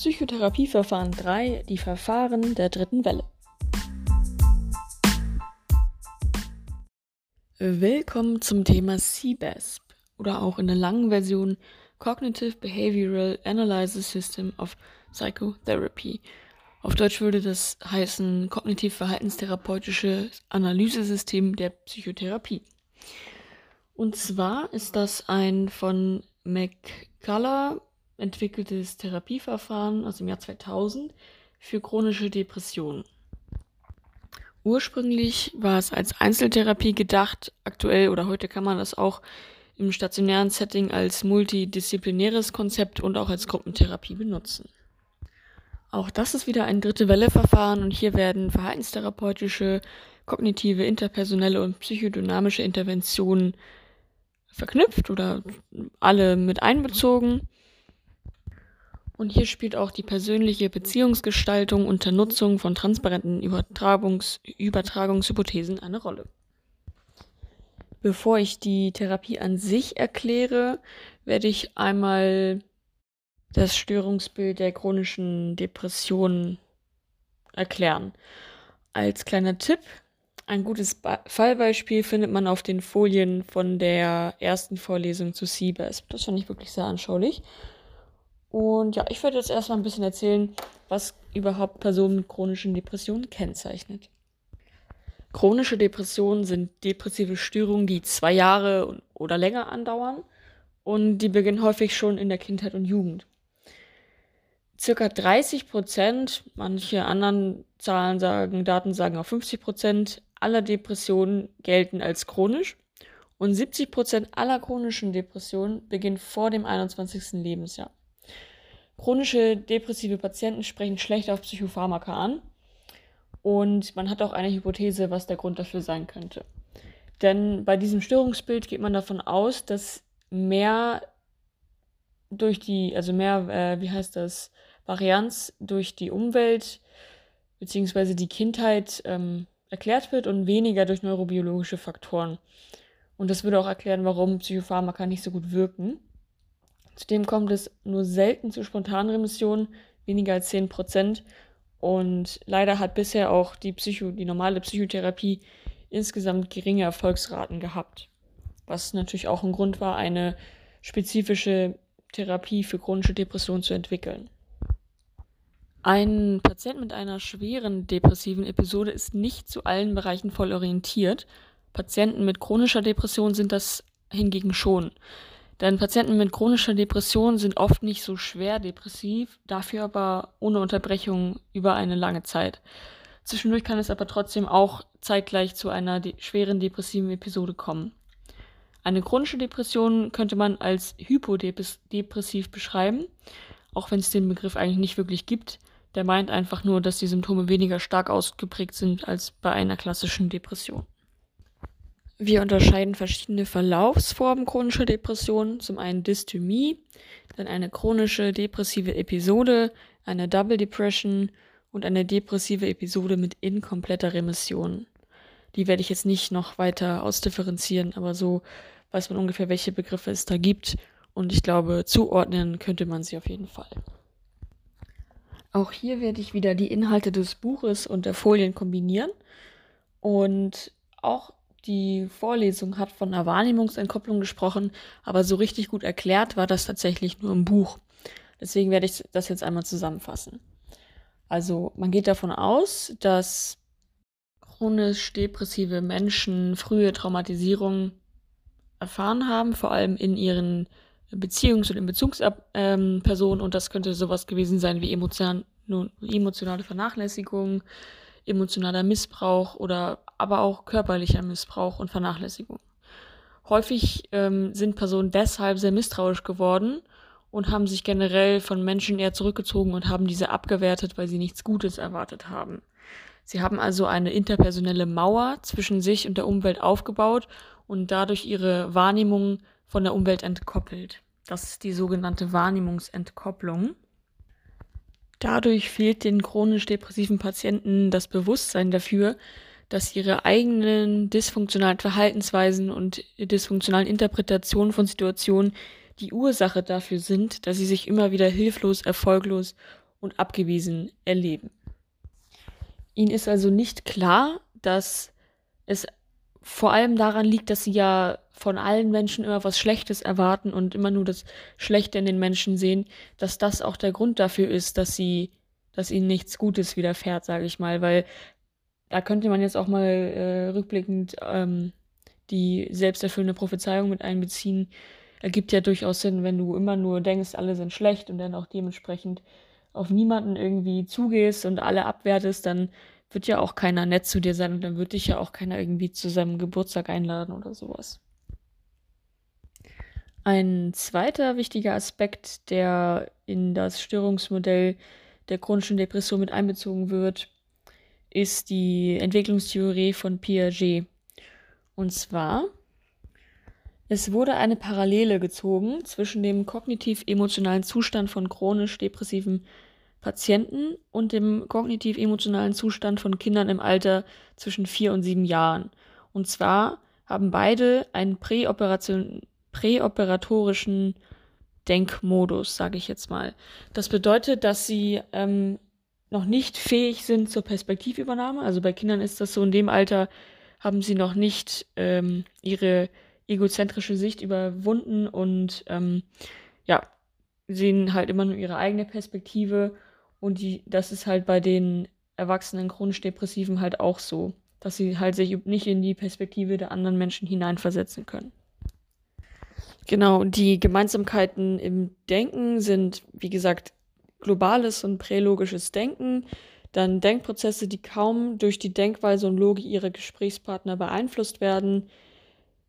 Psychotherapieverfahren 3, die Verfahren der dritten Welle. Willkommen zum Thema CBASP oder auch in der langen Version Cognitive Behavioral Analysis System of Psychotherapy. Auf Deutsch würde das heißen kognitiv-verhaltenstherapeutische Analysesystem der Psychotherapie. Und zwar ist das ein von McCullough entwickeltes Therapieverfahren aus dem Jahr 2000 für chronische Depressionen. Ursprünglich war es als Einzeltherapie gedacht, aktuell oder heute kann man das auch im stationären Setting als multidisziplinäres Konzept und auch als Gruppentherapie benutzen. Auch das ist wieder ein dritte Welle-Verfahren und hier werden verhaltenstherapeutische, kognitive, interpersonelle und psychodynamische Interventionen verknüpft oder alle mit einbezogen. Und hier spielt auch die persönliche Beziehungsgestaltung unter Nutzung von transparenten Übertragungs Übertragungshypothesen eine Rolle. Bevor ich die Therapie an sich erkläre, werde ich einmal das Störungsbild der chronischen Depression erklären. Als kleiner Tipp, ein gutes ba Fallbeispiel findet man auf den Folien von der ersten Vorlesung zu CBASP. Das fand ich wirklich sehr anschaulich. Und ja, ich werde jetzt erstmal ein bisschen erzählen, was überhaupt Personen mit chronischen Depressionen kennzeichnet. Chronische Depressionen sind depressive Störungen, die zwei Jahre oder länger andauern und die beginnen häufig schon in der Kindheit und Jugend. Circa 30 Prozent, manche anderen Zahlen sagen, Daten sagen auch 50 Prozent aller Depressionen gelten als chronisch und 70 Prozent aller chronischen Depressionen beginnen vor dem 21. Lebensjahr. Chronische depressive Patienten sprechen schlecht auf Psychopharmaka an. Und man hat auch eine Hypothese, was der Grund dafür sein könnte. Denn bei diesem Störungsbild geht man davon aus, dass mehr durch die, also mehr, äh, wie heißt das, Varianz durch die Umwelt bzw. die Kindheit ähm, erklärt wird und weniger durch neurobiologische Faktoren. Und das würde auch erklären, warum Psychopharmaka nicht so gut wirken. Zudem kommt es nur selten zu spontanen Remissionen, weniger als 10 Prozent. Und leider hat bisher auch die, Psycho, die normale Psychotherapie insgesamt geringe Erfolgsraten gehabt. Was natürlich auch ein Grund war, eine spezifische Therapie für chronische Depression zu entwickeln. Ein Patient mit einer schweren depressiven Episode ist nicht zu allen Bereichen voll orientiert. Patienten mit chronischer Depression sind das hingegen schon. Denn Patienten mit chronischer Depression sind oft nicht so schwer depressiv, dafür aber ohne Unterbrechung über eine lange Zeit. Zwischendurch kann es aber trotzdem auch zeitgleich zu einer de schweren depressiven Episode kommen. Eine chronische Depression könnte man als hypodepressiv beschreiben, auch wenn es den Begriff eigentlich nicht wirklich gibt. Der meint einfach nur, dass die Symptome weniger stark ausgeprägt sind als bei einer klassischen Depression. Wir unterscheiden verschiedene Verlaufsformen chronischer Depression. Zum einen Dysthymie, dann eine chronische depressive Episode, eine Double Depression und eine depressive Episode mit inkompletter Remission. Die werde ich jetzt nicht noch weiter ausdifferenzieren, aber so weiß man ungefähr, welche Begriffe es da gibt. Und ich glaube, zuordnen könnte man sie auf jeden Fall. Auch hier werde ich wieder die Inhalte des Buches und der Folien kombinieren. Und auch die Vorlesung hat von einer Wahrnehmungsentkopplung gesprochen, aber so richtig gut erklärt war das tatsächlich nur im Buch. Deswegen werde ich das jetzt einmal zusammenfassen. Also man geht davon aus, dass chronisch depressive Menschen frühe Traumatisierung erfahren haben, vor allem in ihren Beziehungs- und in Bezugspersonen. und das könnte sowas gewesen sein wie emotionale Vernachlässigung, emotionaler Missbrauch oder aber auch körperlicher Missbrauch und Vernachlässigung. Häufig ähm, sind Personen deshalb sehr misstrauisch geworden und haben sich generell von Menschen eher zurückgezogen und haben diese abgewertet, weil sie nichts Gutes erwartet haben. Sie haben also eine interpersonelle Mauer zwischen sich und der Umwelt aufgebaut und dadurch ihre Wahrnehmung von der Umwelt entkoppelt. Das ist die sogenannte Wahrnehmungsentkopplung. Dadurch fehlt den chronisch depressiven Patienten das Bewusstsein dafür, dass ihre eigenen dysfunktionalen Verhaltensweisen und dysfunktionalen Interpretationen von Situationen die Ursache dafür sind, dass sie sich immer wieder hilflos, erfolglos und abgewiesen erleben. Ihnen ist also nicht klar, dass es vor allem daran liegt, dass sie ja von allen Menschen immer was Schlechtes erwarten und immer nur das Schlechte in den Menschen sehen, dass das auch der Grund dafür ist, dass sie, dass ihnen nichts Gutes widerfährt, sage ich mal, weil da könnte man jetzt auch mal äh, rückblickend ähm, die selbsterfüllende Prophezeiung mit einbeziehen. Ergibt ja durchaus Sinn, wenn du immer nur denkst, alle sind schlecht und dann auch dementsprechend auf niemanden irgendwie zugehst und alle abwertest, dann wird ja auch keiner nett zu dir sein und dann wird dich ja auch keiner irgendwie zu seinem Geburtstag einladen oder sowas. Ein zweiter wichtiger Aspekt, der in das Störungsmodell der chronischen Depression mit einbezogen wird, ist die Entwicklungstheorie von Piaget. Und zwar, es wurde eine Parallele gezogen zwischen dem kognitiv-emotionalen Zustand von chronisch depressiven Patienten und dem kognitiv-emotionalen Zustand von Kindern im Alter zwischen vier und sieben Jahren. Und zwar haben beide einen präoperatorischen Denkmodus, sage ich jetzt mal. Das bedeutet, dass sie ähm, noch nicht fähig sind zur Perspektivübernahme. Also bei Kindern ist das so, in dem Alter haben sie noch nicht ähm, ihre egozentrische Sicht überwunden und ähm, ja, sehen halt immer nur ihre eigene Perspektive und die, das ist halt bei den erwachsenen chronisch Depressiven halt auch so, dass sie halt sich nicht in die Perspektive der anderen Menschen hineinversetzen können. Genau, die Gemeinsamkeiten im Denken sind, wie gesagt, globales und prälogisches Denken, dann Denkprozesse, die kaum durch die Denkweise und Logik ihrer Gesprächspartner beeinflusst werden,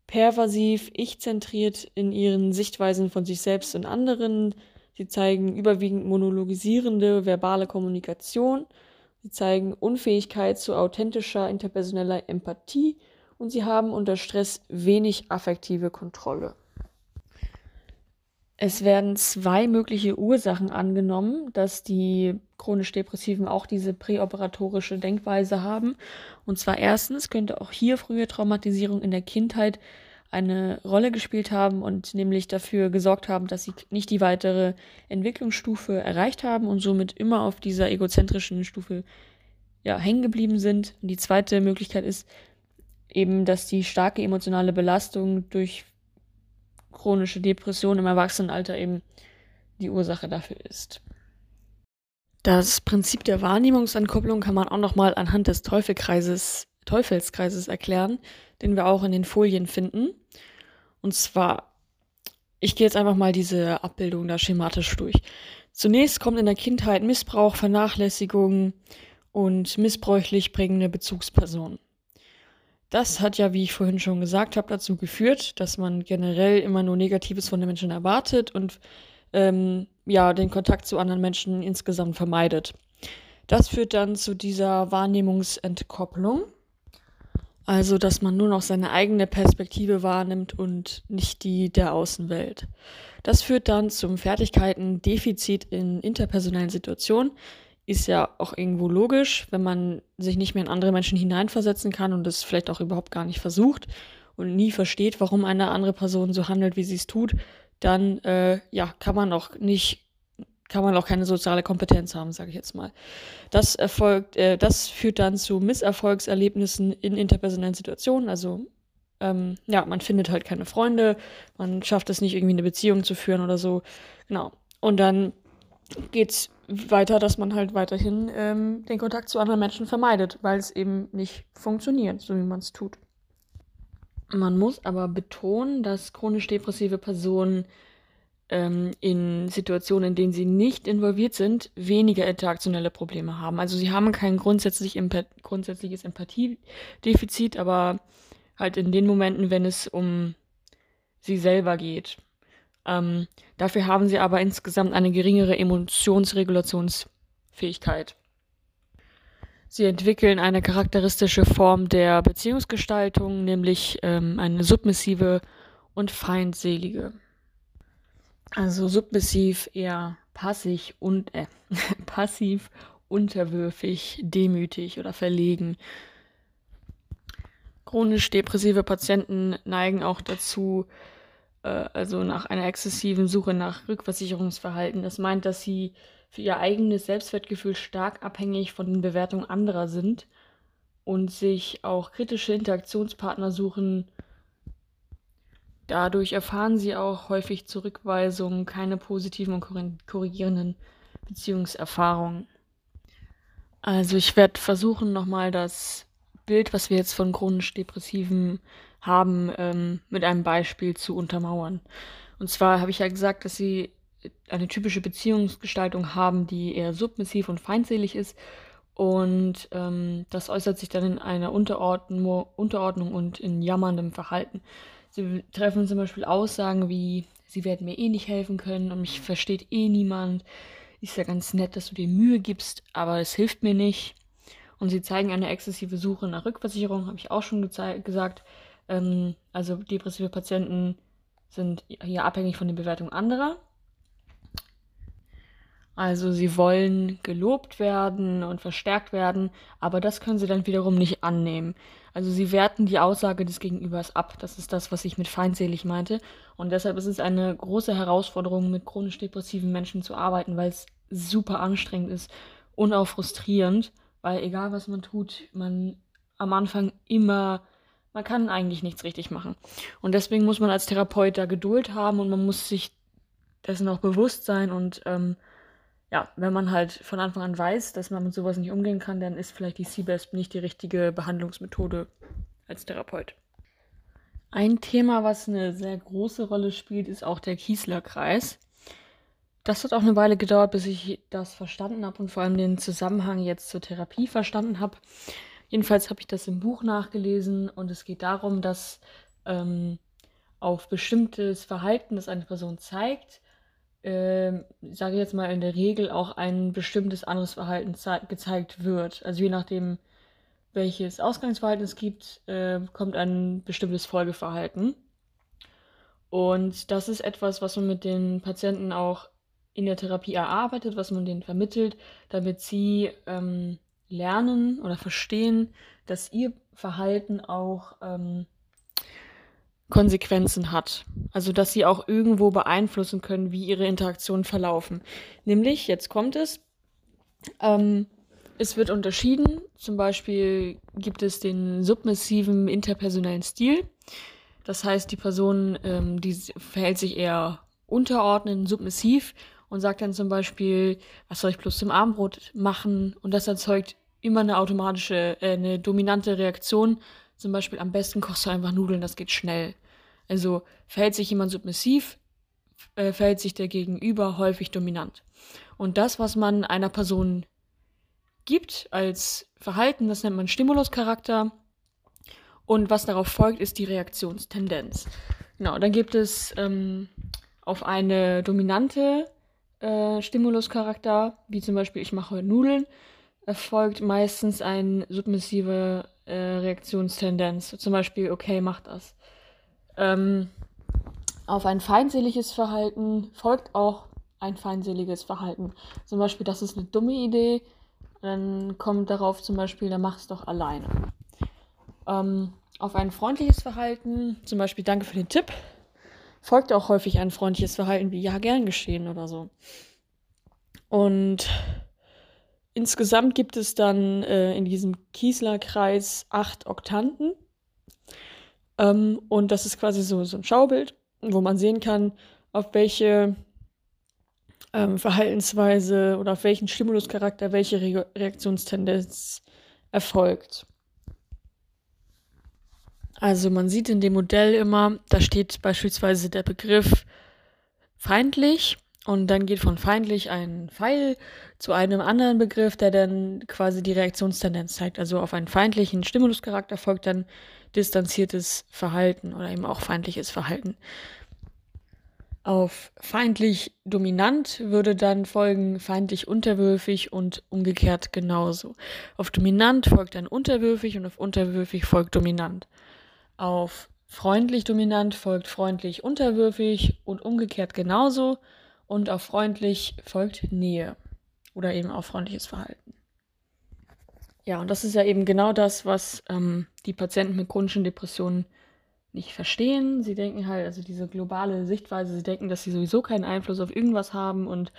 pervasiv, ich-zentriert in ihren Sichtweisen von sich selbst und anderen, Sie zeigen überwiegend monologisierende verbale Kommunikation. Sie zeigen Unfähigkeit zu authentischer interpersoneller Empathie und sie haben unter Stress wenig affektive Kontrolle. Es werden zwei mögliche Ursachen angenommen, dass die chronisch Depressiven auch diese präoperatorische Denkweise haben. Und zwar erstens könnte auch hier frühe Traumatisierung in der Kindheit eine Rolle gespielt haben und nämlich dafür gesorgt haben, dass sie nicht die weitere Entwicklungsstufe erreicht haben und somit immer auf dieser egozentrischen Stufe ja, hängen geblieben sind. Und die zweite Möglichkeit ist eben, dass die starke emotionale Belastung durch chronische Depression im Erwachsenenalter eben die Ursache dafür ist. Das Prinzip der Wahrnehmungsankopplung kann man auch nochmal anhand des Teufelkreises, Teufelskreises erklären, den wir auch in den Folien finden. Und zwar, ich gehe jetzt einfach mal diese Abbildung da schematisch durch. Zunächst kommt in der Kindheit Missbrauch, Vernachlässigung und missbräuchlich prägende Bezugspersonen. Das hat ja, wie ich vorhin schon gesagt habe, dazu geführt, dass man generell immer nur Negatives von den Menschen erwartet und ähm, ja, den Kontakt zu anderen Menschen insgesamt vermeidet. Das führt dann zu dieser Wahrnehmungsentkopplung. Also, dass man nur noch seine eigene Perspektive wahrnimmt und nicht die der Außenwelt. Das führt dann zum Fertigkeiten-Defizit in interpersonellen Situationen. Ist ja auch irgendwo logisch, wenn man sich nicht mehr in andere Menschen hineinversetzen kann und es vielleicht auch überhaupt gar nicht versucht und nie versteht, warum eine andere Person so handelt, wie sie es tut, dann äh, ja, kann man auch nicht kann man auch keine soziale Kompetenz haben, sage ich jetzt mal. Das erfolgt, äh, das führt dann zu Misserfolgserlebnissen in interpersonellen Situationen. Also ähm, ja, man findet halt keine Freunde, man schafft es nicht irgendwie eine Beziehung zu führen oder so. Genau. Und dann geht's weiter, dass man halt weiterhin ähm, den Kontakt zu anderen Menschen vermeidet, weil es eben nicht funktioniert, so wie man es tut. Man muss aber betonen, dass chronisch depressive Personen ähm, in Situationen, in denen sie nicht involviert sind, weniger interaktionelle Probleme haben. Also sie haben kein grundsätzlich Empa grundsätzliches Empathiedefizit, aber halt in den Momenten, wenn es um sie selber geht. Ähm, dafür haben sie aber insgesamt eine geringere Emotionsregulationsfähigkeit. Sie entwickeln eine charakteristische Form der Beziehungsgestaltung, nämlich ähm, eine submissive und feindselige. Also submissiv eher passiv und äh, passiv, unterwürfig, demütig oder verlegen. Chronisch depressive Patienten neigen auch dazu, äh, also nach einer exzessiven Suche nach Rückversicherungsverhalten. Das meint, dass sie für ihr eigenes Selbstwertgefühl stark abhängig von den Bewertungen anderer sind und sich auch kritische Interaktionspartner suchen. Dadurch erfahren sie auch häufig Zurückweisungen, keine positiven und korrigierenden Beziehungserfahrungen. Also ich werde versuchen, nochmal das Bild, was wir jetzt von chronisch Depressiven haben, ähm, mit einem Beispiel zu untermauern. Und zwar habe ich ja gesagt, dass sie eine typische Beziehungsgestaltung haben, die eher submissiv und feindselig ist. Und ähm, das äußert sich dann in einer Unterordnung, Unterordnung und in jammerndem Verhalten. Sie treffen zum Beispiel Aussagen wie, sie werden mir eh nicht helfen können und mich versteht eh niemand. Ist ja ganz nett, dass du dir Mühe gibst, aber es hilft mir nicht. Und sie zeigen eine exzessive Suche nach Rückversicherung, habe ich auch schon gesagt. Ähm, also depressive Patienten sind hier abhängig von den Bewertungen anderer. Also sie wollen gelobt werden und verstärkt werden, aber das können sie dann wiederum nicht annehmen. Also sie werten die Aussage des Gegenübers ab. Das ist das, was ich mit feindselig meinte. Und deshalb ist es eine große Herausforderung, mit chronisch depressiven Menschen zu arbeiten, weil es super anstrengend ist und auch frustrierend, weil egal was man tut, man am Anfang immer, man kann eigentlich nichts richtig machen. Und deswegen muss man als Therapeut da Geduld haben und man muss sich dessen auch bewusst sein und ähm, ja, wenn man halt von Anfang an weiß, dass man mit sowas nicht umgehen kann, dann ist vielleicht die CBESP nicht die richtige Behandlungsmethode als Therapeut. Ein Thema, was eine sehr große Rolle spielt, ist auch der Kiesler-Kreis. Das hat auch eine Weile gedauert, bis ich das verstanden habe und vor allem den Zusammenhang jetzt zur Therapie verstanden habe. Jedenfalls habe ich das im Buch nachgelesen und es geht darum, dass ähm, auf bestimmtes Verhalten, das eine Person zeigt, äh, sage ich jetzt mal, in der Regel auch ein bestimmtes anderes Verhalten gezeigt wird. Also je nachdem, welches Ausgangsverhalten es gibt, äh, kommt ein bestimmtes Folgeverhalten. Und das ist etwas, was man mit den Patienten auch in der Therapie erarbeitet, was man denen vermittelt, damit sie ähm, lernen oder verstehen, dass ihr Verhalten auch ähm, Konsequenzen hat. Also, dass sie auch irgendwo beeinflussen können, wie ihre Interaktionen verlaufen. Nämlich, jetzt kommt es, ähm, es wird unterschieden. Zum Beispiel gibt es den submissiven interpersonellen Stil. Das heißt, die Person, ähm, die verhält sich eher unterordnend, submissiv und sagt dann zum Beispiel, was soll ich bloß zum Abendbrot machen? Und das erzeugt immer eine automatische, äh, eine dominante Reaktion. Zum Beispiel, am besten kochst du einfach Nudeln, das geht schnell. Also verhält sich jemand submissiv, äh, verhält sich der Gegenüber häufig dominant. Und das, was man einer Person gibt als Verhalten, das nennt man Stimuluscharakter. Und was darauf folgt, ist die Reaktionstendenz. Genau, dann gibt es ähm, auf eine dominante äh, Stimuluscharakter, wie zum Beispiel ich mache Nudeln, erfolgt meistens eine submissive äh, Reaktionstendenz. Zum Beispiel, okay, mach das. Ähm, auf ein feindseliges Verhalten folgt auch ein feindseliges Verhalten. Zum Beispiel, das ist eine dumme Idee. Dann kommt darauf zum Beispiel, dann mach es doch alleine. Ähm, auf ein freundliches Verhalten, zum Beispiel Danke für den Tipp, folgt auch häufig ein freundliches Verhalten wie Ja, gern geschehen oder so. Und insgesamt gibt es dann äh, in diesem Kiesler-Kreis acht Oktanten. Ähm, und das ist quasi so, so ein Schaubild, wo man sehen kann, auf welche ähm, Verhaltensweise oder auf welchen Stimuluscharakter welche Re Reaktionstendenz erfolgt. Also man sieht in dem Modell immer, da steht beispielsweise der Begriff feindlich und dann geht von feindlich ein Pfeil zu einem anderen Begriff, der dann quasi die Reaktionstendenz zeigt. Also auf einen feindlichen Stimuluscharakter folgt dann distanziertes Verhalten oder eben auch feindliches Verhalten. Auf feindlich dominant würde dann folgen feindlich unterwürfig und umgekehrt genauso. Auf dominant folgt dann unterwürfig und auf unterwürfig folgt dominant. Auf freundlich dominant folgt freundlich unterwürfig und umgekehrt genauso. Und auf freundlich folgt Nähe oder eben auf freundliches Verhalten. Ja, und das ist ja eben genau das, was ähm, die Patienten mit chronischen Depressionen nicht verstehen. Sie denken halt, also diese globale Sichtweise, sie denken, dass sie sowieso keinen Einfluss auf irgendwas haben und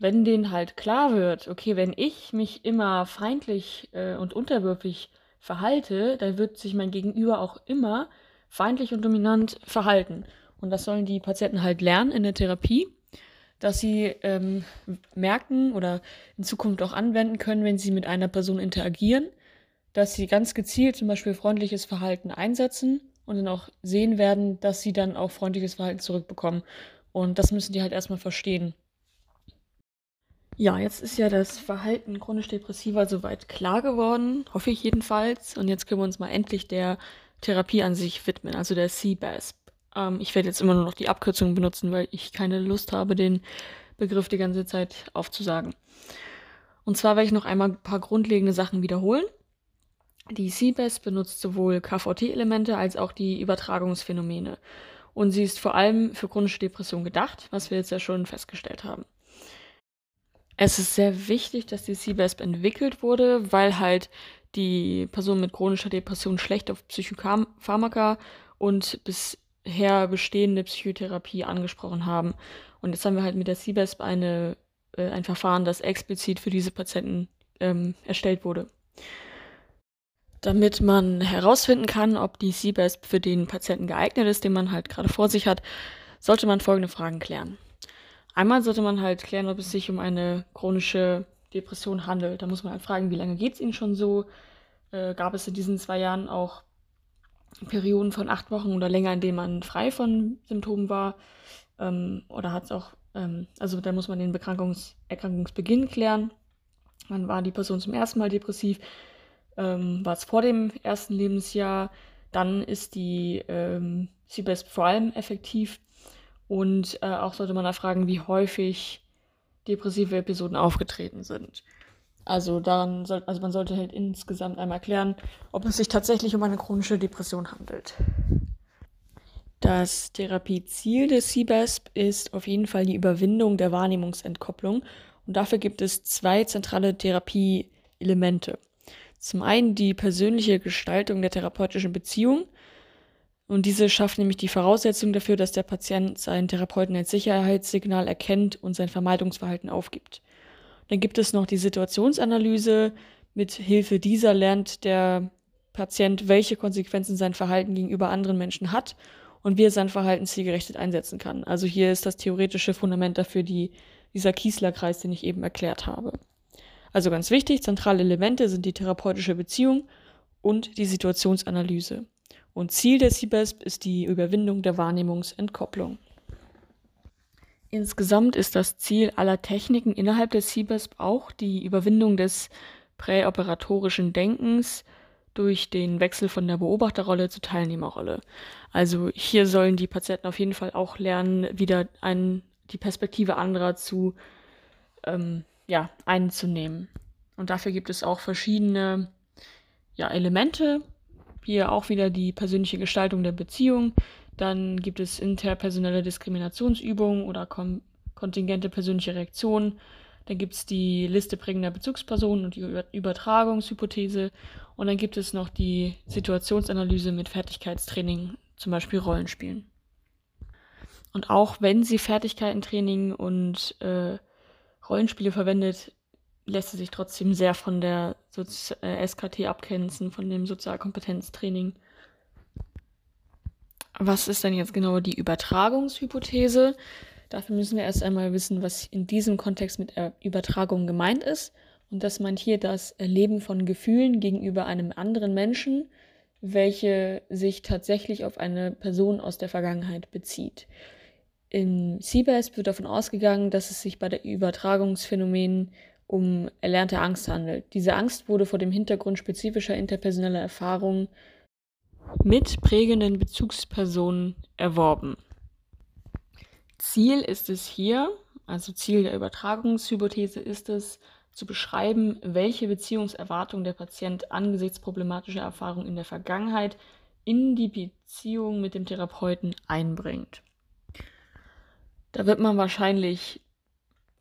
wenn denen halt klar wird, okay, wenn ich mich immer feindlich äh, und unterwürfig verhalte, dann wird sich mein Gegenüber auch immer feindlich und dominant verhalten. Und das sollen die Patienten halt lernen in der Therapie, dass sie ähm, merken oder in Zukunft auch anwenden können, wenn sie mit einer Person interagieren, dass sie ganz gezielt zum Beispiel freundliches Verhalten einsetzen und dann auch sehen werden, dass sie dann auch freundliches Verhalten zurückbekommen. Und das müssen die halt erstmal verstehen. Ja, jetzt ist ja das Verhalten chronisch depressiver soweit klar geworden, hoffe ich jedenfalls. Und jetzt können wir uns mal endlich der Therapie an sich widmen, also der CBASP. Ähm, ich werde jetzt immer nur noch die Abkürzung benutzen, weil ich keine Lust habe, den Begriff die ganze Zeit aufzusagen. Und zwar werde ich noch einmal ein paar grundlegende Sachen wiederholen. Die CBASP benutzt sowohl KVT-Elemente als auch die Übertragungsphänomene. Und sie ist vor allem für chronische Depression gedacht, was wir jetzt ja schon festgestellt haben. Es ist sehr wichtig, dass die CBASP entwickelt wurde, weil halt die Personen mit chronischer Depression schlecht auf Psychopharmaka und bisher bestehende Psychotherapie angesprochen haben. Und jetzt haben wir halt mit der CBASP eine, äh, ein Verfahren, das explizit für diese Patienten ähm, erstellt wurde. Damit man herausfinden kann, ob die CBASP für den Patienten geeignet ist, den man halt gerade vor sich hat, sollte man folgende Fragen klären. Einmal sollte man halt klären, ob es sich um eine chronische Depression handelt. Da muss man halt fragen, wie lange geht es Ihnen schon so? Äh, gab es in diesen zwei Jahren auch Perioden von acht Wochen oder länger, in denen man frei von Symptomen war? Ähm, oder hat es auch, ähm, also da muss man den Bekankungs Erkrankungsbeginn klären. Wann war die Person zum ersten Mal depressiv? Ähm, war es vor dem ersten Lebensjahr? Dann ist die ähm, CBS vor allem effektiv und äh, auch sollte man erfragen, wie häufig depressive Episoden aufgetreten sind. Also daran soll, also man sollte halt insgesamt einmal klären, ob es sich tatsächlich um eine chronische Depression handelt. Das Therapieziel des CBASP ist auf jeden Fall die Überwindung der Wahrnehmungsentkopplung und dafür gibt es zwei zentrale Therapieelemente. Zum einen die persönliche Gestaltung der therapeutischen Beziehung und diese schafft nämlich die Voraussetzung dafür, dass der Patient seinen Therapeuten als Sicherheitssignal erkennt und sein Vermeidungsverhalten aufgibt. Dann gibt es noch die Situationsanalyse. Mit Hilfe dieser lernt der Patient, welche Konsequenzen sein Verhalten gegenüber anderen Menschen hat und wie er sein Verhalten zielgerichtet einsetzen kann. Also hier ist das theoretische Fundament dafür die, dieser Kiesler-Kreis, den ich eben erklärt habe. Also ganz wichtig, zentrale Elemente sind die therapeutische Beziehung und die Situationsanalyse. Und Ziel der CBASP ist die Überwindung der Wahrnehmungsentkopplung. Insgesamt ist das Ziel aller Techniken innerhalb der CBASP auch die Überwindung des präoperatorischen Denkens durch den Wechsel von der Beobachterrolle zur Teilnehmerrolle. Also hier sollen die Patienten auf jeden Fall auch lernen, wieder ein, die Perspektive anderer zu ähm, ja, einzunehmen. Und dafür gibt es auch verschiedene ja, Elemente, hier auch wieder die persönliche Gestaltung der Beziehung. Dann gibt es interpersonelle Diskriminationsübungen oder kon kontingente persönliche Reaktionen. Dann gibt es die Liste prägender Bezugspersonen und die Übertragungshypothese. Und dann gibt es noch die Situationsanalyse mit Fertigkeitstraining, zum Beispiel Rollenspielen. Und auch wenn sie Fertigkeitentraining und äh, Rollenspiele verwendet, lässt es sich trotzdem sehr von der Sozi äh, SKT abgrenzen, von dem Sozialkompetenztraining. Was ist denn jetzt genau die Übertragungshypothese? Dafür müssen wir erst einmal wissen, was in diesem Kontext mit Übertragung gemeint ist. Und das meint hier das Erleben von Gefühlen gegenüber einem anderen Menschen, welche sich tatsächlich auf eine Person aus der Vergangenheit bezieht. Im CBAS wird davon ausgegangen, dass es sich bei der Übertragungsphänomenen um erlernte Angst handelt. Diese Angst wurde vor dem Hintergrund spezifischer interpersoneller Erfahrungen mit prägenden Bezugspersonen erworben. Ziel ist es hier, also Ziel der Übertragungshypothese ist es, zu beschreiben, welche Beziehungserwartung der Patient angesichts problematischer Erfahrungen in der Vergangenheit in die Beziehung mit dem Therapeuten einbringt. Da wird man wahrscheinlich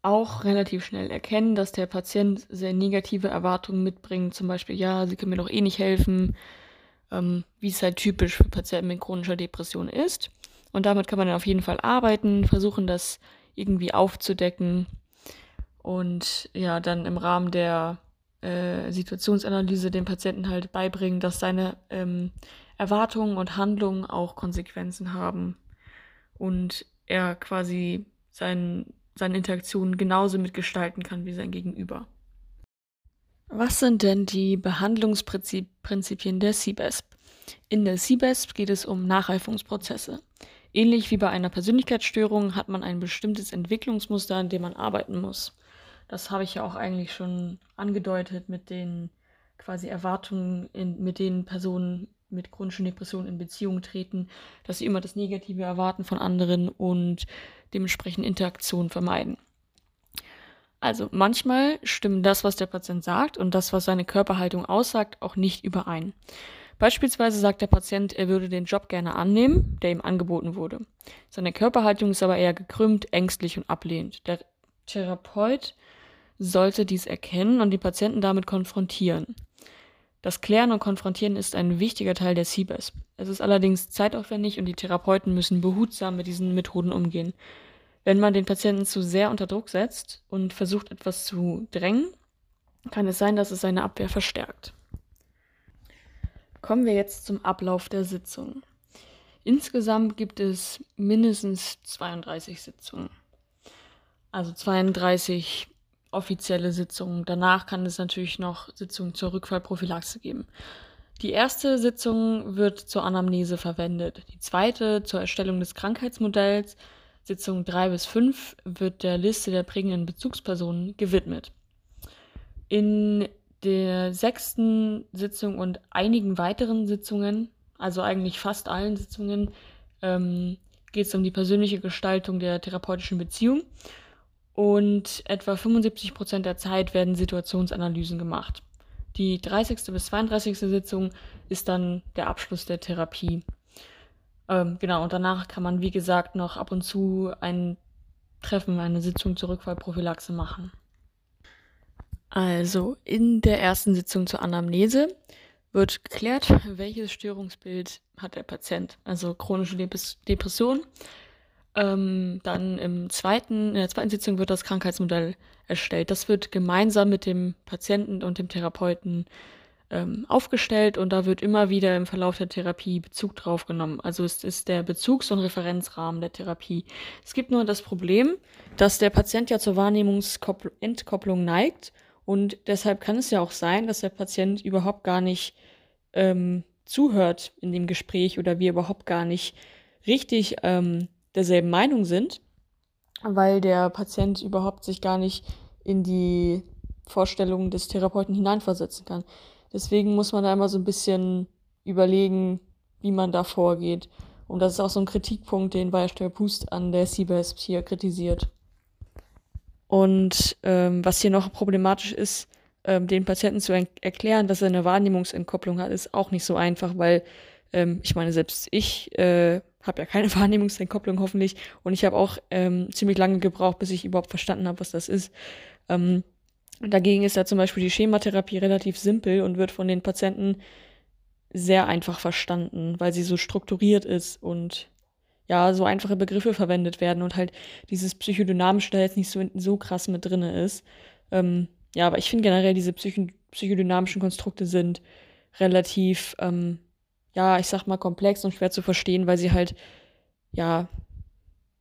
auch relativ schnell erkennen, dass der Patient sehr negative Erwartungen mitbringt. Zum Beispiel, ja, sie können mir doch eh nicht helfen, ähm, wie es halt typisch für Patienten mit chronischer Depression ist. Und damit kann man dann auf jeden Fall arbeiten, versuchen, das irgendwie aufzudecken. und ja, dann im Rahmen der äh, Situationsanalyse dem Patienten halt beibringen, dass seine ähm, Erwartungen und Handlungen auch Konsequenzen haben und er quasi sein, seine Interaktionen genauso mitgestalten kann wie sein Gegenüber. Was sind denn die Behandlungsprinzipien der CBESP? In der CBESP geht es um Nachreifungsprozesse. Ähnlich wie bei einer Persönlichkeitsstörung hat man ein bestimmtes Entwicklungsmuster, an dem man arbeiten muss. Das habe ich ja auch eigentlich schon angedeutet mit den quasi Erwartungen, in, mit denen Personen mit chronischen Depressionen in Beziehung treten, dass sie immer das Negative erwarten von anderen und dementsprechend Interaktion vermeiden. Also manchmal stimmen das, was der Patient sagt und das, was seine Körperhaltung aussagt, auch nicht überein. Beispielsweise sagt der Patient, er würde den Job gerne annehmen, der ihm angeboten wurde. Seine Körperhaltung ist aber eher gekrümmt, ängstlich und ablehnend. Der Therapeut sollte dies erkennen und die Patienten damit konfrontieren. Das Klären und Konfrontieren ist ein wichtiger Teil der CBESP. Es ist allerdings zeitaufwendig und die Therapeuten müssen behutsam mit diesen Methoden umgehen. Wenn man den Patienten zu sehr unter Druck setzt und versucht etwas zu drängen, kann es sein, dass es seine Abwehr verstärkt. Kommen wir jetzt zum Ablauf der Sitzung. Insgesamt gibt es mindestens 32 Sitzungen. Also 32 offizielle Sitzungen. Danach kann es natürlich noch Sitzungen zur Rückfallprophylaxe geben. Die erste Sitzung wird zur Anamnese verwendet. Die zweite zur Erstellung des Krankheitsmodells. Sitzung 3 bis 5 wird der Liste der prägenden Bezugspersonen gewidmet. In der sechsten Sitzung und einigen weiteren Sitzungen, also eigentlich fast allen Sitzungen, ähm, geht es um die persönliche Gestaltung der therapeutischen Beziehung und etwa 75 Prozent der Zeit werden Situationsanalysen gemacht. Die 30. bis 32. Sitzung ist dann der Abschluss der Therapie. Ähm, genau, und danach kann man, wie gesagt, noch ab und zu ein Treffen, eine Sitzung zur Rückfallprophylaxe machen. Also, in der ersten Sitzung zur Anamnese wird geklärt, welches Störungsbild hat der Patient. Also chronische Depression, ähm, dann im zweiten, in der zweiten Sitzung wird das Krankheitsmodell erstellt. Das wird gemeinsam mit dem Patienten und dem Therapeuten ähm, aufgestellt und da wird immer wieder im Verlauf der Therapie Bezug drauf genommen. Also es ist der Bezugs- und Referenzrahmen der Therapie. Es gibt nur das Problem, dass der Patient ja zur Wahrnehmungsentkopplung neigt und deshalb kann es ja auch sein, dass der Patient überhaupt gar nicht ähm, zuhört in dem Gespräch oder wir überhaupt gar nicht richtig ähm, derselben Meinung sind, weil der Patient überhaupt sich gar nicht in die Vorstellungen des Therapeuten hineinversetzen kann. Deswegen muss man da immer so ein bisschen überlegen, wie man da vorgeht. Und das ist auch so ein Kritikpunkt, den Beispiel Pust an der CBESP hier kritisiert. Und ähm, was hier noch problematisch ist, ähm, den Patienten zu erklären, dass er eine Wahrnehmungsentkopplung hat, ist auch nicht so einfach, weil ähm, ich meine, selbst ich äh, habe ja keine Wahrnehmungsentkopplung hoffentlich und ich habe auch ähm, ziemlich lange gebraucht, bis ich überhaupt verstanden habe, was das ist. Ähm, dagegen ist ja zum Beispiel die Schematherapie relativ simpel und wird von den Patienten sehr einfach verstanden, weil sie so strukturiert ist und ja, so einfache Begriffe verwendet werden und halt dieses Psychodynamische da jetzt nicht so, so krass mit drinne ist. Ähm, ja, aber ich finde generell diese Psycho psychodynamischen Konstrukte sind relativ ähm, ja, ich sag mal, komplex und schwer zu verstehen, weil sie halt, ja,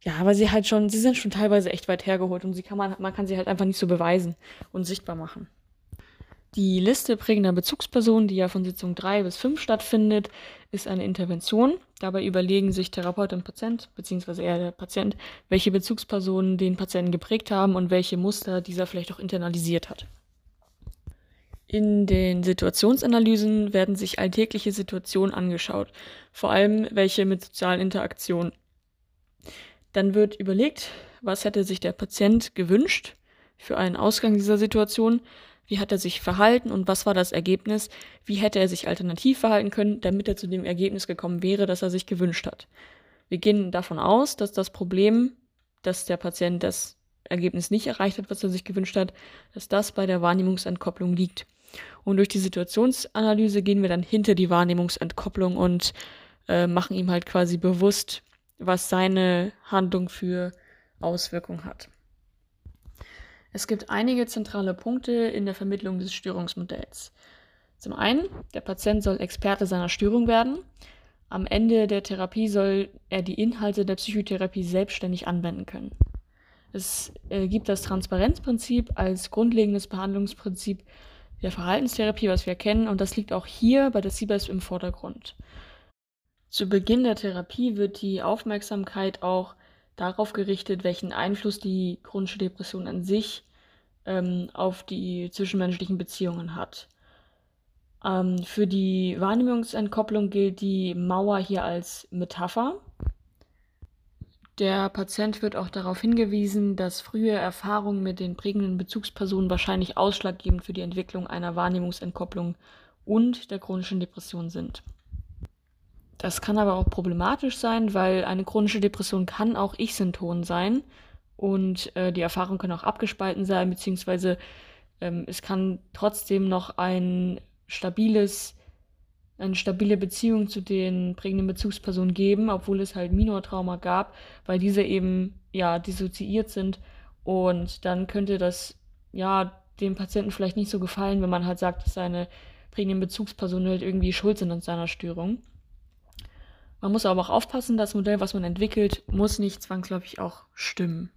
ja, weil sie halt schon, sie sind schon teilweise echt weit hergeholt und sie kann man, man kann sie halt einfach nicht so beweisen und sichtbar machen. Die Liste prägender Bezugspersonen, die ja von Sitzung 3 bis 5 stattfindet, ist eine Intervention. Dabei überlegen sich Therapeut und Patient, beziehungsweise eher der Patient, welche Bezugspersonen den Patienten geprägt haben und welche Muster dieser vielleicht auch internalisiert hat. In den Situationsanalysen werden sich alltägliche Situationen angeschaut, vor allem welche mit sozialen Interaktionen. Dann wird überlegt, was hätte sich der Patient gewünscht für einen Ausgang dieser Situation, wie hat er sich verhalten und was war das Ergebnis, wie hätte er sich alternativ verhalten können, damit er zu dem Ergebnis gekommen wäre, das er sich gewünscht hat. Wir gehen davon aus, dass das Problem, dass der Patient das Ergebnis nicht erreicht hat, was er sich gewünscht hat, dass das bei der Wahrnehmungsentkopplung liegt. Und durch die Situationsanalyse gehen wir dann hinter die Wahrnehmungsentkopplung und äh, machen ihm halt quasi bewusst, was seine Handlung für Auswirkungen hat. Es gibt einige zentrale Punkte in der Vermittlung des Störungsmodells. Zum einen, der Patient soll Experte seiner Störung werden. Am Ende der Therapie soll er die Inhalte der Psychotherapie selbstständig anwenden können. Es äh, gibt das Transparenzprinzip als grundlegendes Behandlungsprinzip der Verhaltenstherapie, was wir kennen, und das liegt auch hier bei der CBESP im Vordergrund. Zu Beginn der Therapie wird die Aufmerksamkeit auch darauf gerichtet, welchen Einfluss die chronische Depression an sich ähm, auf die zwischenmenschlichen Beziehungen hat. Ähm, für die Wahrnehmungsentkopplung gilt die Mauer hier als Metapher. Der Patient wird auch darauf hingewiesen, dass frühe Erfahrungen mit den prägenden Bezugspersonen wahrscheinlich ausschlaggebend für die Entwicklung einer Wahrnehmungsentkopplung und der chronischen Depression sind. Das kann aber auch problematisch sein, weil eine chronische Depression kann auch Ich-Synton sein und äh, die Erfahrungen können auch abgespalten sein, beziehungsweise ähm, es kann trotzdem noch ein stabiles, eine stabile Beziehung zu den prägenden Bezugspersonen geben, obwohl es halt Minortrauma gab, weil diese eben ja dissoziiert sind und dann könnte das ja dem Patienten vielleicht nicht so gefallen, wenn man halt sagt, dass seine prägenden Bezugspersonen halt irgendwie schuld sind an seiner Störung. Man muss aber auch aufpassen, das Modell, was man entwickelt, muss nicht zwangsläufig auch stimmen.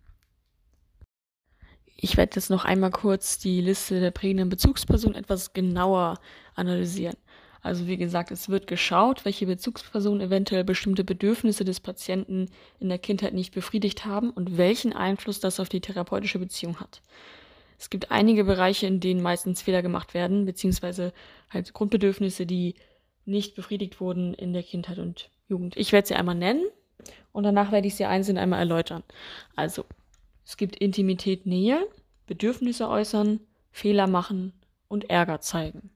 Ich werde jetzt noch einmal kurz die Liste der prägenden Bezugspersonen etwas genauer analysieren. Also wie gesagt, es wird geschaut, welche Bezugspersonen eventuell bestimmte Bedürfnisse des Patienten in der Kindheit nicht befriedigt haben und welchen Einfluss das auf die therapeutische Beziehung hat. Es gibt einige Bereiche, in denen meistens Fehler gemacht werden, beziehungsweise halt Grundbedürfnisse, die nicht befriedigt wurden in der Kindheit und Jugend. Ich werde sie einmal nennen und danach werde ich sie einzeln einmal erläutern. Also, es gibt Intimität, Nähe, Bedürfnisse äußern, Fehler machen und Ärger zeigen.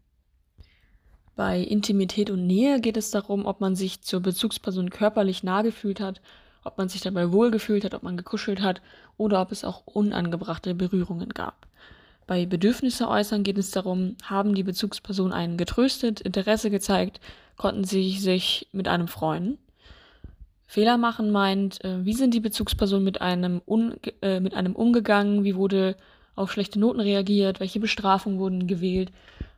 Bei Intimität und Nähe geht es darum, ob man sich zur Bezugsperson körperlich nah gefühlt hat, ob man sich dabei wohlgefühlt hat, ob man gekuschelt hat oder ob es auch unangebrachte Berührungen gab. Bei Bedürfnisse äußern geht es darum, haben die Bezugspersonen einen getröstet, Interesse gezeigt, konnten sie sich mit einem freuen. Fehler machen meint, äh, wie sind die Bezugspersonen mit einem, äh, mit einem umgegangen, wie wurde auf schlechte Noten reagiert, welche Bestrafungen wurden gewählt,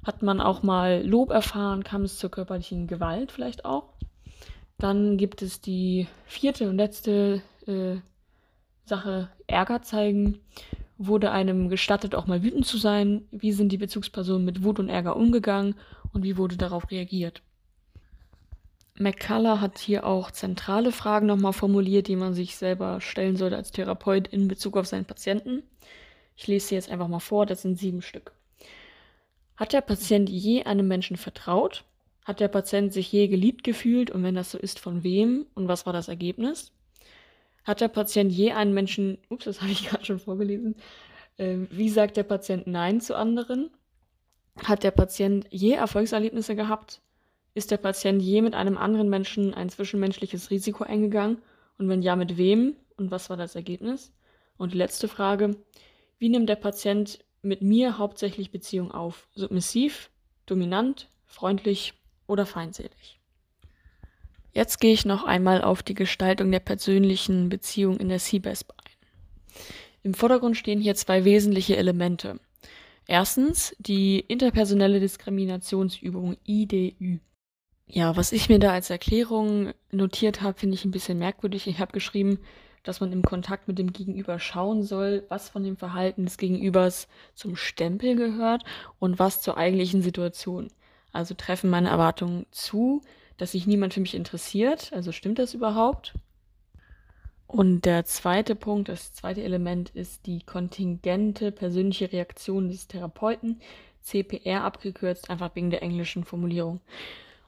hat man auch mal Lob erfahren, kam es zur körperlichen Gewalt vielleicht auch. Dann gibt es die vierte und letzte äh, Sache, Ärger zeigen. Wurde einem gestattet, auch mal wütend zu sein? Wie sind die Bezugspersonen mit Wut und Ärger umgegangen und wie wurde darauf reagiert? McCullough hat hier auch zentrale Fragen nochmal formuliert, die man sich selber stellen sollte als Therapeut in Bezug auf seinen Patienten. Ich lese sie jetzt einfach mal vor, das sind sieben Stück. Hat der Patient je einem Menschen vertraut? Hat der Patient sich je geliebt gefühlt und wenn das so ist, von wem und was war das Ergebnis? Hat der Patient je einen Menschen, ups, das habe ich gerade schon vorgelesen, äh, wie sagt der Patient Nein zu anderen? Hat der Patient je Erfolgserlebnisse gehabt? Ist der Patient je mit einem anderen Menschen ein zwischenmenschliches Risiko eingegangen? Und wenn ja, mit wem? Und was war das Ergebnis? Und die letzte Frage, wie nimmt der Patient mit mir hauptsächlich Beziehung auf? Submissiv, dominant, freundlich oder feindselig? Jetzt gehe ich noch einmal auf die Gestaltung der persönlichen Beziehung in der CBESP ein. Im Vordergrund stehen hier zwei wesentliche Elemente. Erstens die interpersonelle Diskriminationsübung IDÜ. Ja, was ich mir da als Erklärung notiert habe, finde ich ein bisschen merkwürdig. Ich habe geschrieben, dass man im Kontakt mit dem Gegenüber schauen soll, was von dem Verhalten des Gegenübers zum Stempel gehört und was zur eigentlichen Situation. Also treffen meine Erwartungen zu, dass sich niemand für mich interessiert. Also stimmt das überhaupt? Und der zweite Punkt, das zweite Element ist die kontingente persönliche Reaktion des Therapeuten, CPR abgekürzt, einfach wegen der englischen Formulierung.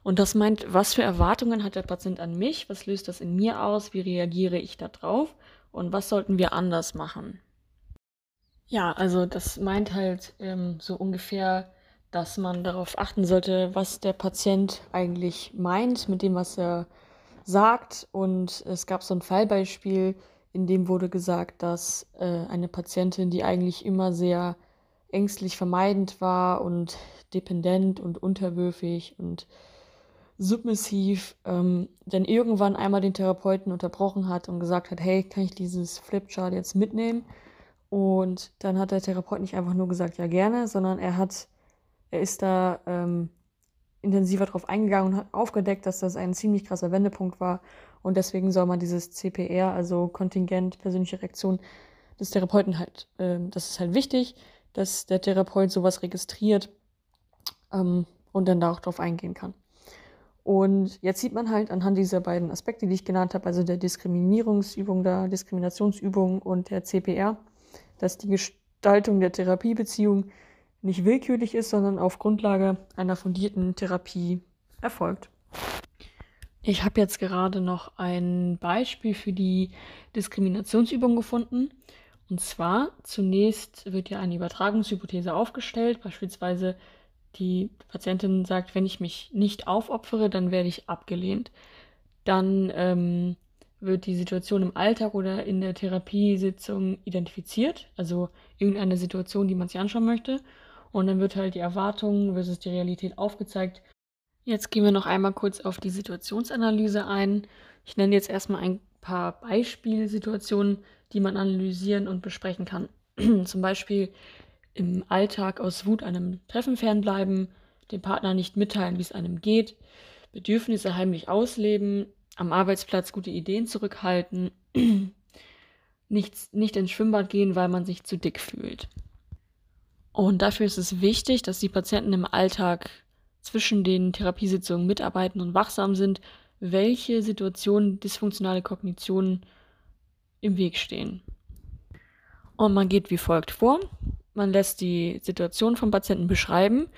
Und das meint, was für Erwartungen hat der Patient an mich? Was löst das in mir aus? Wie reagiere ich da drauf? Und was sollten wir anders machen? Ja, also das meint halt ähm, so ungefähr, dass man darauf achten sollte, was der Patient eigentlich meint mit dem, was er sagt. Und es gab so ein Fallbeispiel, in dem wurde gesagt, dass äh, eine Patientin, die eigentlich immer sehr ängstlich vermeidend war und dependent und unterwürfig und submissiv, ähm, dann irgendwann einmal den Therapeuten unterbrochen hat und gesagt hat, hey, kann ich dieses Flipchart jetzt mitnehmen? Und dann hat der Therapeut nicht einfach nur gesagt, ja gerne, sondern er hat, er ist da ähm, intensiver drauf eingegangen und hat aufgedeckt, dass das ein ziemlich krasser Wendepunkt war. Und deswegen soll man dieses CPR, also Kontingent persönliche Reaktion des Therapeuten halt, äh, das ist halt wichtig, dass der Therapeut sowas registriert ähm, und dann da auch drauf eingehen kann. Und jetzt sieht man halt anhand dieser beiden Aspekte, die ich genannt habe, also der Diskriminierungsübung, der Diskriminationsübung und der CPR, dass die Gestaltung der Therapiebeziehung nicht willkürlich ist, sondern auf Grundlage einer fundierten Therapie erfolgt. Ich habe jetzt gerade noch ein Beispiel für die Diskriminationsübung gefunden. Und zwar zunächst wird ja eine Übertragungshypothese aufgestellt, beispielsweise die Patientin sagt, wenn ich mich nicht aufopfere, dann werde ich abgelehnt. Dann ähm, wird die Situation im Alltag oder in der Therapiesitzung identifiziert, also irgendeine Situation, die man sich anschauen möchte. Und dann wird halt die Erwartung versus die Realität aufgezeigt. Jetzt gehen wir noch einmal kurz auf die Situationsanalyse ein. Ich nenne jetzt erstmal ein paar Beispielsituationen, die man analysieren und besprechen kann. Zum Beispiel im Alltag aus Wut einem Treffen fernbleiben, dem Partner nicht mitteilen, wie es einem geht, Bedürfnisse heimlich ausleben, am Arbeitsplatz gute Ideen zurückhalten, nicht, nicht ins Schwimmbad gehen, weil man sich zu dick fühlt. Und dafür ist es wichtig, dass die Patienten im Alltag zwischen den Therapiesitzungen mitarbeiten und wachsam sind, welche Situationen dysfunktionale Kognitionen im Weg stehen. Und man geht wie folgt vor. Man lässt die Situation vom Patienten beschreiben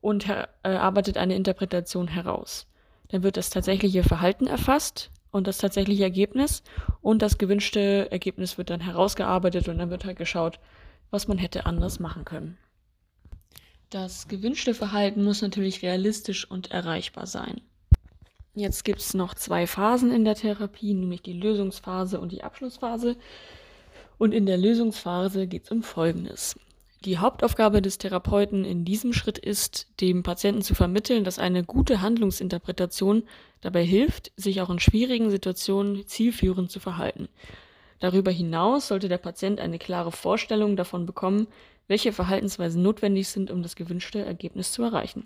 und erarbeitet eine Interpretation heraus. Dann wird das tatsächliche Verhalten erfasst und das tatsächliche Ergebnis und das gewünschte Ergebnis wird dann herausgearbeitet und dann wird halt geschaut, was man hätte anders machen können. Das gewünschte Verhalten muss natürlich realistisch und erreichbar sein. Jetzt gibt es noch zwei Phasen in der Therapie, nämlich die Lösungsphase und die Abschlussphase. Und in der Lösungsphase geht es um Folgendes. Die Hauptaufgabe des Therapeuten in diesem Schritt ist, dem Patienten zu vermitteln, dass eine gute Handlungsinterpretation dabei hilft, sich auch in schwierigen Situationen zielführend zu verhalten. Darüber hinaus sollte der Patient eine klare Vorstellung davon bekommen, welche Verhaltensweisen notwendig sind, um das gewünschte Ergebnis zu erreichen.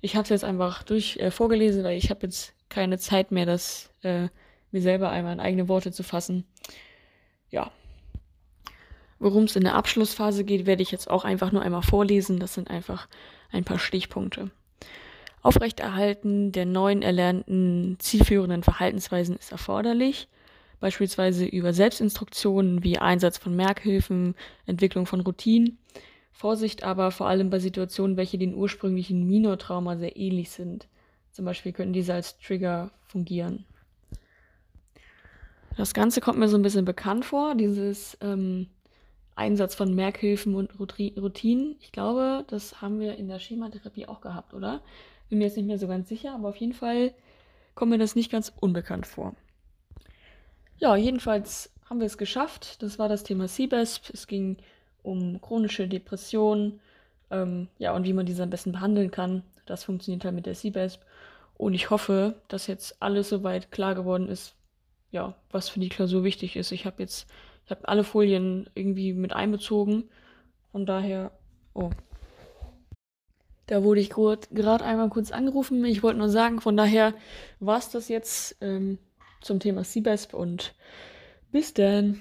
Ich habe es jetzt einfach durch äh, vorgelesen, weil ich habe jetzt keine Zeit mehr, das äh, mir selber einmal in eigene Worte zu fassen. Ja, Worum es in der Abschlussphase geht, werde ich jetzt auch einfach nur einmal vorlesen. Das sind einfach ein paar Stichpunkte. Aufrechterhalten der neuen erlernten zielführenden Verhaltensweisen ist erforderlich, beispielsweise über Selbstinstruktionen wie Einsatz von Merkhilfen, Entwicklung von Routinen. Vorsicht aber vor allem bei Situationen, welche den ursprünglichen Minortrauma sehr ähnlich sind. Zum Beispiel könnten diese als Trigger fungieren. Das Ganze kommt mir so ein bisschen bekannt vor, dieses ähm, Einsatz von Merkhilfen und Routinen. Ich glaube, das haben wir in der Schematherapie auch gehabt, oder? Bin mir jetzt nicht mehr so ganz sicher, aber auf jeden Fall kommt mir das nicht ganz unbekannt vor. Ja, jedenfalls haben wir es geschafft. Das war das Thema CBESP. Es ging um chronische Depressionen, ähm, ja, und wie man diese am besten behandeln kann. Das funktioniert halt mit der CBESP. Und ich hoffe, dass jetzt alles soweit klar geworden ist, ja, was für die Klausur wichtig ist. Ich habe jetzt ich habe alle Folien irgendwie mit einbezogen. Von daher, oh. Da wurde ich gerade einmal kurz angerufen. Ich wollte nur sagen, von daher war es das jetzt ähm, zum Thema CBESP und bis dann.